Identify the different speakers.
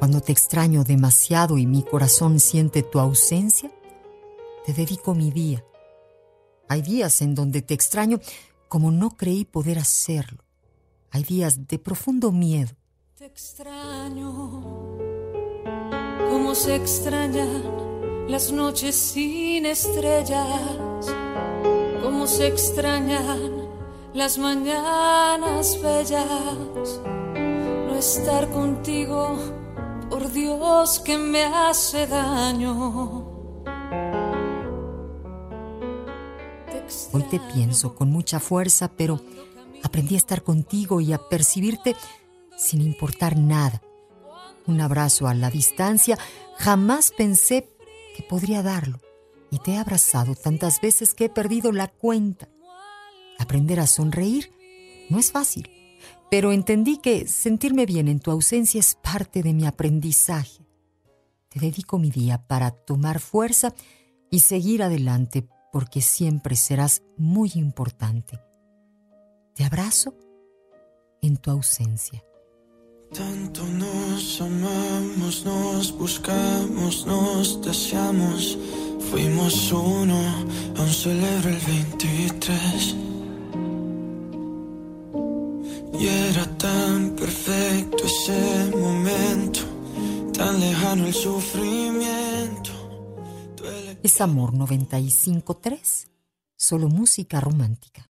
Speaker 1: Cuando te extraño demasiado y mi corazón siente tu ausencia, te dedico mi día. Hay días en donde te extraño como no creí poder hacerlo. Hay días de profundo miedo.
Speaker 2: Te extraño como se extrañan las noches sin estrellas, como se extrañan las mañanas bellas. No estar contigo por Dios que me hace daño.
Speaker 1: Hoy te pienso con mucha fuerza, pero aprendí a estar contigo y a percibirte sin importar nada. Un abrazo a la distancia, jamás pensé que podría darlo. Y te he abrazado tantas veces que he perdido la cuenta. Aprender a sonreír no es fácil pero entendí que sentirme bien en tu ausencia es parte de mi aprendizaje. Te dedico mi día para tomar fuerza y seguir adelante porque siempre serás muy importante. Te abrazo en tu ausencia.
Speaker 3: Tanto nos amamos, nos buscamos, nos deseamos. Fuimos uno, aún celebro el 23. Y era tan perfecto ese momento, tan lejano el sufrimiento.
Speaker 1: Es Amor 95.3, solo música romántica.